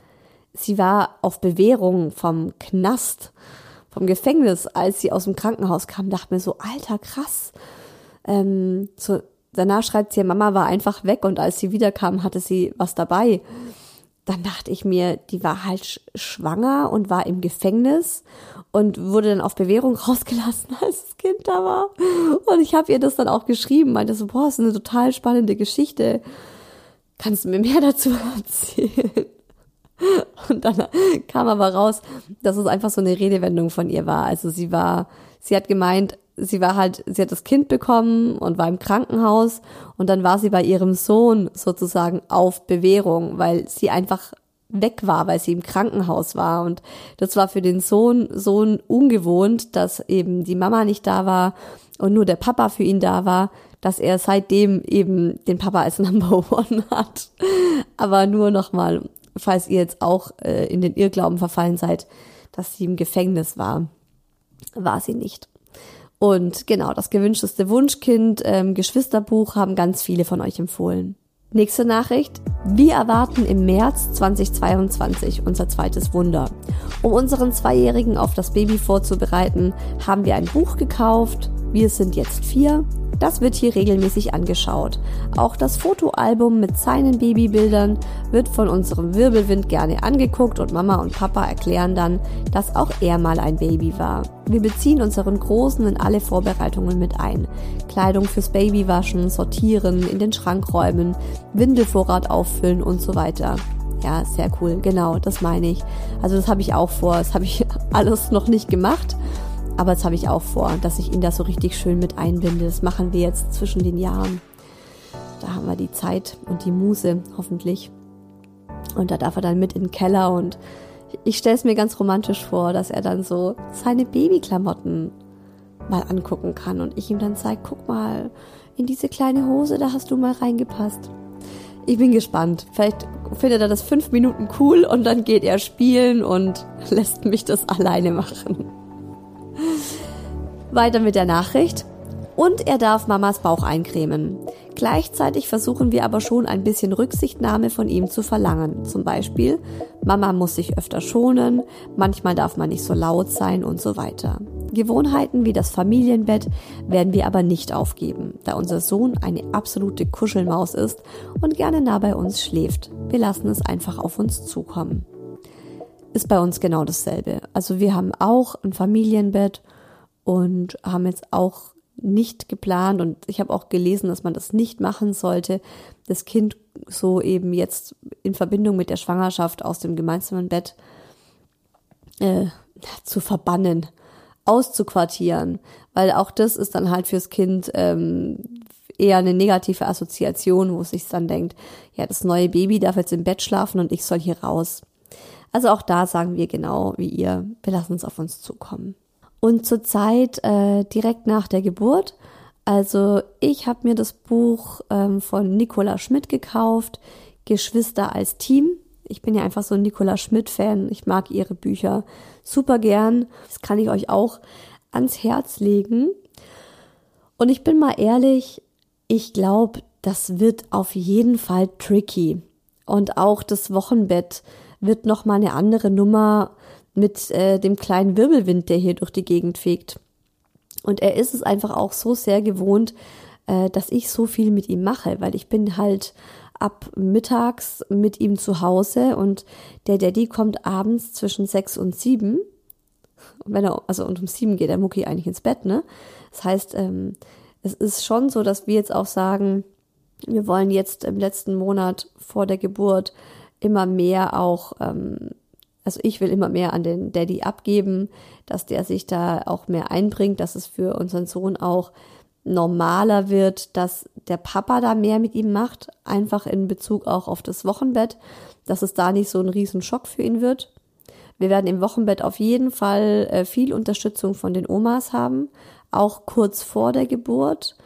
sie war auf Bewährung vom Knast, vom Gefängnis, als sie aus dem Krankenhaus kam, dachte mir so, alter, krass. Ähm, so, danach schreibt sie, Mama war einfach weg und als sie wiederkam, hatte sie was dabei dann dachte ich mir, die war halt schwanger und war im Gefängnis und wurde dann auf Bewährung rausgelassen, als das Kind da war. Und ich habe ihr das dann auch geschrieben, meinte so, boah, ist eine total spannende Geschichte. Kannst du mir mehr dazu erzählen? Und dann kam aber raus, dass es einfach so eine Redewendung von ihr war. Also sie war, sie hat gemeint, sie war halt, sie hat das Kind bekommen und war im Krankenhaus und dann war sie bei ihrem Sohn sozusagen auf Bewährung, weil sie einfach weg war, weil sie im Krankenhaus war und das war für den Sohn so ungewohnt, dass eben die Mama nicht da war und nur der Papa für ihn da war, dass er seitdem eben den Papa als Number One hat. Aber nur nochmal, falls ihr jetzt auch äh, in den Irrglauben verfallen seid, dass sie im Gefängnis war, war sie nicht. Und genau, das gewünschteste Wunschkind, ähm, Geschwisterbuch haben ganz viele von euch empfohlen. Nächste Nachricht. Wir erwarten im März 2022 unser zweites Wunder. Um unseren Zweijährigen auf das Baby vorzubereiten, haben wir ein Buch gekauft. Wir sind jetzt vier das wird hier regelmäßig angeschaut. Auch das Fotoalbum mit seinen Babybildern wird von unserem Wirbelwind gerne angeguckt und Mama und Papa erklären dann, dass auch er mal ein Baby war. Wir beziehen unseren Großen in alle Vorbereitungen mit ein. Kleidung fürs Babywaschen, sortieren, in den Schrank räumen, Windelvorrat auffüllen und so weiter. Ja, sehr cool. Genau, das meine ich. Also das habe ich auch vor. Das habe ich alles noch nicht gemacht. Aber das habe ich auch vor, dass ich ihn da so richtig schön mit einbinde. Das machen wir jetzt zwischen den Jahren. Da haben wir die Zeit und die Muse, hoffentlich. Und da darf er dann mit in den Keller und ich stelle es mir ganz romantisch vor, dass er dann so seine Babyklamotten mal angucken kann und ich ihm dann zeige, guck mal, in diese kleine Hose, da hast du mal reingepasst. Ich bin gespannt. Vielleicht findet er das fünf Minuten cool und dann geht er spielen und lässt mich das alleine machen. Weiter mit der Nachricht. Und er darf Mamas Bauch eincremen. Gleichzeitig versuchen wir aber schon ein bisschen Rücksichtnahme von ihm zu verlangen. Zum Beispiel, Mama muss sich öfter schonen, manchmal darf man nicht so laut sein und so weiter. Gewohnheiten wie das Familienbett werden wir aber nicht aufgeben, da unser Sohn eine absolute Kuschelmaus ist und gerne nah bei uns schläft. Wir lassen es einfach auf uns zukommen. Ist bei uns genau dasselbe. Also wir haben auch ein Familienbett und haben jetzt auch nicht geplant und ich habe auch gelesen, dass man das nicht machen sollte, das Kind so eben jetzt in Verbindung mit der Schwangerschaft aus dem gemeinsamen Bett äh, zu verbannen, auszuquartieren, weil auch das ist dann halt fürs Kind ähm, eher eine negative Assoziation, wo es sich dann denkt, ja, das neue Baby darf jetzt im Bett schlafen und ich soll hier raus. Also auch da sagen wir genau wie ihr, wir lassen es auf uns zukommen und zur Zeit äh, direkt nach der Geburt. Also ich habe mir das Buch ähm, von Nicola Schmidt gekauft, Geschwister als Team. Ich bin ja einfach so ein Nicola Schmidt-Fan. Ich mag ihre Bücher super gern. Das kann ich euch auch ans Herz legen. Und ich bin mal ehrlich, ich glaube, das wird auf jeden Fall tricky. Und auch das Wochenbett wird noch mal eine andere Nummer mit äh, dem kleinen Wirbelwind, der hier durch die Gegend fegt. Und er ist es einfach auch so sehr gewohnt, äh, dass ich so viel mit ihm mache, weil ich bin halt ab mittags mit ihm zu Hause und der Daddy kommt abends zwischen sechs und sieben. Wenn er, also und um sieben geht der Mucki eigentlich ins Bett, ne? Das heißt, ähm, es ist schon so, dass wir jetzt auch sagen, wir wollen jetzt im letzten Monat vor der Geburt immer mehr auch ähm, also ich will immer mehr an den Daddy abgeben, dass der sich da auch mehr einbringt, dass es für unseren Sohn auch normaler wird, dass der Papa da mehr mit ihm macht, einfach in Bezug auch auf das Wochenbett, dass es da nicht so ein Riesenschock für ihn wird. Wir werden im Wochenbett auf jeden Fall äh, viel Unterstützung von den Omas haben, auch kurz vor der Geburt.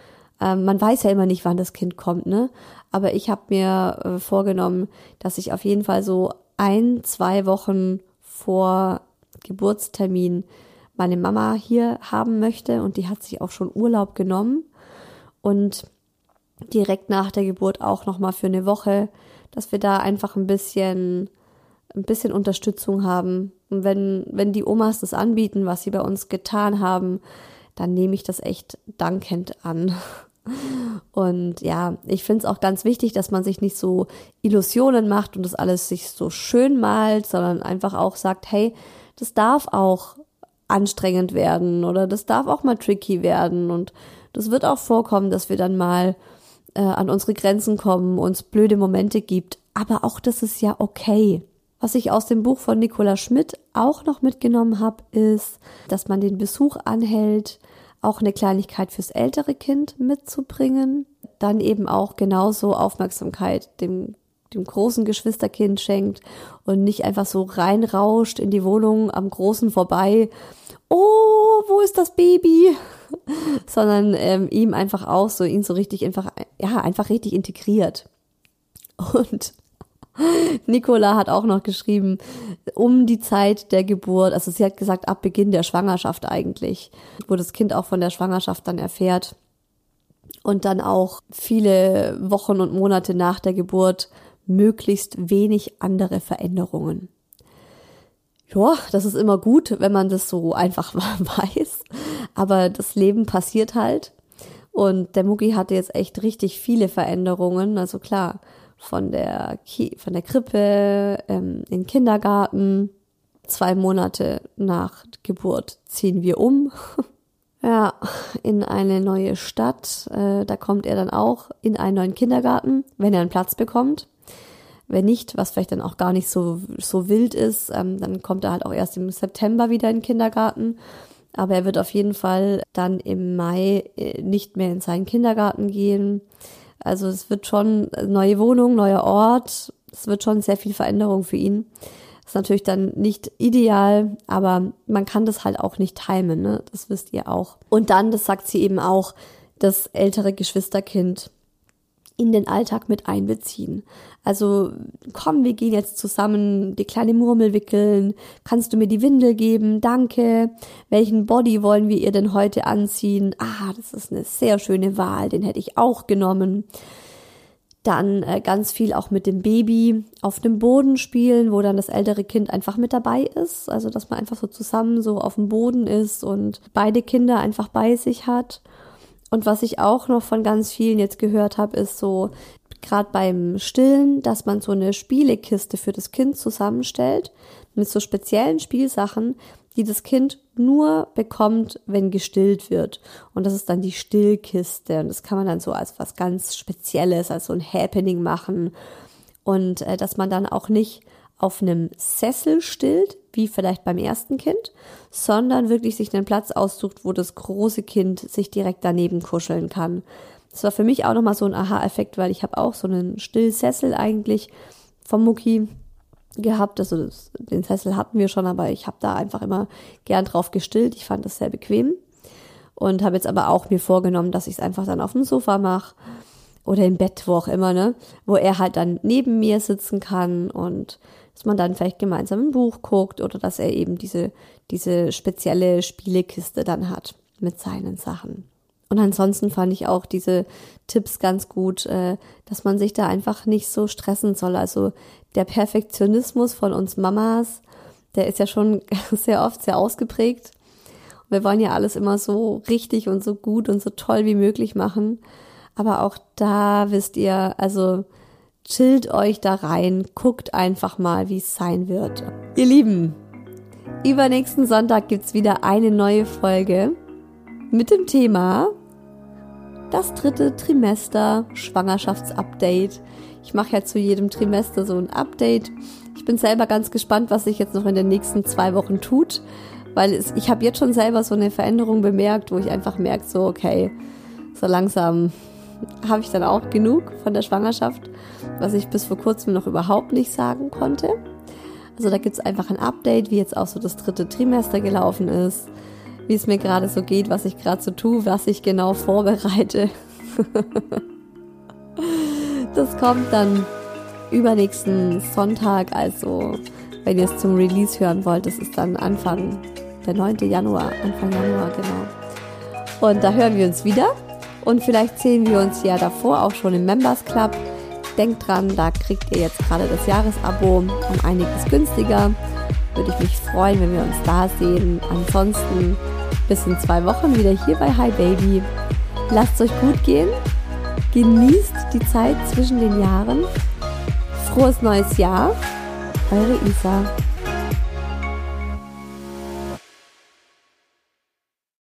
Ähm, man weiß ja immer nicht, wann das Kind kommt, ne? Aber ich habe mir äh, vorgenommen, dass ich auf jeden Fall so ein, zwei Wochen vor Geburtstermin meine Mama hier haben möchte und die hat sich auch schon Urlaub genommen und direkt nach der Geburt auch noch mal für eine Woche, dass wir da einfach ein bisschen ein bisschen Unterstützung haben und wenn wenn die Omas das anbieten, was sie bei uns getan haben, dann nehme ich das echt dankend an. Und ja, ich finde es auch ganz wichtig, dass man sich nicht so Illusionen macht und das alles sich so schön malt, sondern einfach auch sagt, hey, das darf auch anstrengend werden oder das darf auch mal tricky werden und das wird auch vorkommen, dass wir dann mal äh, an unsere Grenzen kommen, uns blöde Momente gibt, aber auch das ist ja okay. Was ich aus dem Buch von Nicola Schmidt auch noch mitgenommen habe, ist, dass man den Besuch anhält, auch eine Kleinigkeit fürs ältere Kind mitzubringen. Dann eben auch genauso Aufmerksamkeit dem, dem großen Geschwisterkind schenkt und nicht einfach so reinrauscht in die Wohnung am Großen vorbei. Oh, wo ist das Baby? Sondern ähm, ihm einfach auch so, ihn so richtig einfach, ja, einfach richtig integriert. Und Nicola hat auch noch geschrieben, um die Zeit der Geburt, also sie hat gesagt, ab Beginn der Schwangerschaft eigentlich, wo das Kind auch von der Schwangerschaft dann erfährt und dann auch viele Wochen und Monate nach der Geburt möglichst wenig andere Veränderungen. Ja, das ist immer gut, wenn man das so einfach weiß. Aber das Leben passiert halt. Und der Mucki hatte jetzt echt richtig viele Veränderungen. Also klar, von der, Ki von der Krippe ähm, in den Kindergarten. Zwei Monate nach Geburt ziehen wir um. ja, in eine neue Stadt. Äh, da kommt er dann auch in einen neuen Kindergarten, wenn er einen Platz bekommt. Wenn nicht, was vielleicht dann auch gar nicht so, so wild ist, ähm, dann kommt er halt auch erst im September wieder in den Kindergarten. Aber er wird auf jeden Fall dann im Mai äh, nicht mehr in seinen Kindergarten gehen. Also es wird schon neue Wohnung, neuer Ort. Es wird schon sehr viel Veränderung für ihn. ist natürlich dann nicht ideal, aber man kann das halt auch nicht timen, ne? Das wisst ihr auch. Und dann, das sagt sie eben auch, das ältere Geschwisterkind in den Alltag mit einbeziehen. Also komm, wir gehen jetzt zusammen die kleine Murmel wickeln. Kannst du mir die Windel geben? Danke. Welchen Body wollen wir ihr denn heute anziehen? Ah, das ist eine sehr schöne Wahl. Den hätte ich auch genommen. Dann äh, ganz viel auch mit dem Baby auf dem Boden spielen, wo dann das ältere Kind einfach mit dabei ist. Also dass man einfach so zusammen so auf dem Boden ist und beide Kinder einfach bei sich hat. Und was ich auch noch von ganz vielen jetzt gehört habe, ist so, gerade beim Stillen, dass man so eine Spielekiste für das Kind zusammenstellt mit so speziellen Spielsachen, die das Kind nur bekommt, wenn gestillt wird. Und das ist dann die Stillkiste. Und das kann man dann so als was ganz Spezielles, als so ein Happening machen. Und äh, dass man dann auch nicht auf einem Sessel stillt, wie vielleicht beim ersten Kind, sondern wirklich sich einen Platz aussucht, wo das große Kind sich direkt daneben kuscheln kann. Das war für mich auch nochmal so ein Aha-Effekt, weil ich habe auch so einen Stillsessel eigentlich vom Mucki gehabt. Also den Sessel hatten wir schon, aber ich habe da einfach immer gern drauf gestillt. Ich fand das sehr bequem und habe jetzt aber auch mir vorgenommen, dass ich es einfach dann auf dem Sofa mache oder im Bett, wo auch immer, ne, wo er halt dann neben mir sitzen kann und dass man dann vielleicht gemeinsam ein Buch guckt oder dass er eben diese, diese spezielle Spielekiste dann hat mit seinen Sachen. Und ansonsten fand ich auch diese Tipps ganz gut, äh, dass man sich da einfach nicht so stressen soll. Also der Perfektionismus von uns Mamas, der ist ja schon sehr oft sehr ausgeprägt. Wir wollen ja alles immer so richtig und so gut und so toll wie möglich machen. Aber auch da wisst ihr, also chillt euch da rein, guckt einfach mal, wie es sein wird. Ihr Lieben, übernächsten Sonntag gibt's wieder eine neue Folge mit dem Thema das dritte Trimester Schwangerschaftsupdate. Ich mache ja zu jedem Trimester so ein Update. Ich bin selber ganz gespannt, was sich jetzt noch in den nächsten zwei Wochen tut, weil es, ich habe jetzt schon selber so eine Veränderung bemerkt, wo ich einfach merke, so okay, so langsam habe ich dann auch genug von der Schwangerschaft, was ich bis vor kurzem noch überhaupt nicht sagen konnte. Also da gibt es einfach ein Update, wie jetzt auch so das dritte Trimester gelaufen ist, wie es mir gerade so geht, was ich gerade so tue, was ich genau vorbereite. das kommt dann übernächsten Sonntag, also wenn ihr es zum Release hören wollt, das ist dann Anfang der 9. Januar, Anfang Januar, genau. Und da hören wir uns wieder. Und vielleicht sehen wir uns ja davor auch schon im Members Club. Denkt dran, da kriegt ihr jetzt gerade das Jahresabo um einiges günstiger. Würde ich mich freuen, wenn wir uns da sehen. Ansonsten bis in zwei Wochen wieder hier bei Hi Baby. Lasst es euch gut gehen. Genießt die Zeit zwischen den Jahren. Frohes neues Jahr. Eure Isa.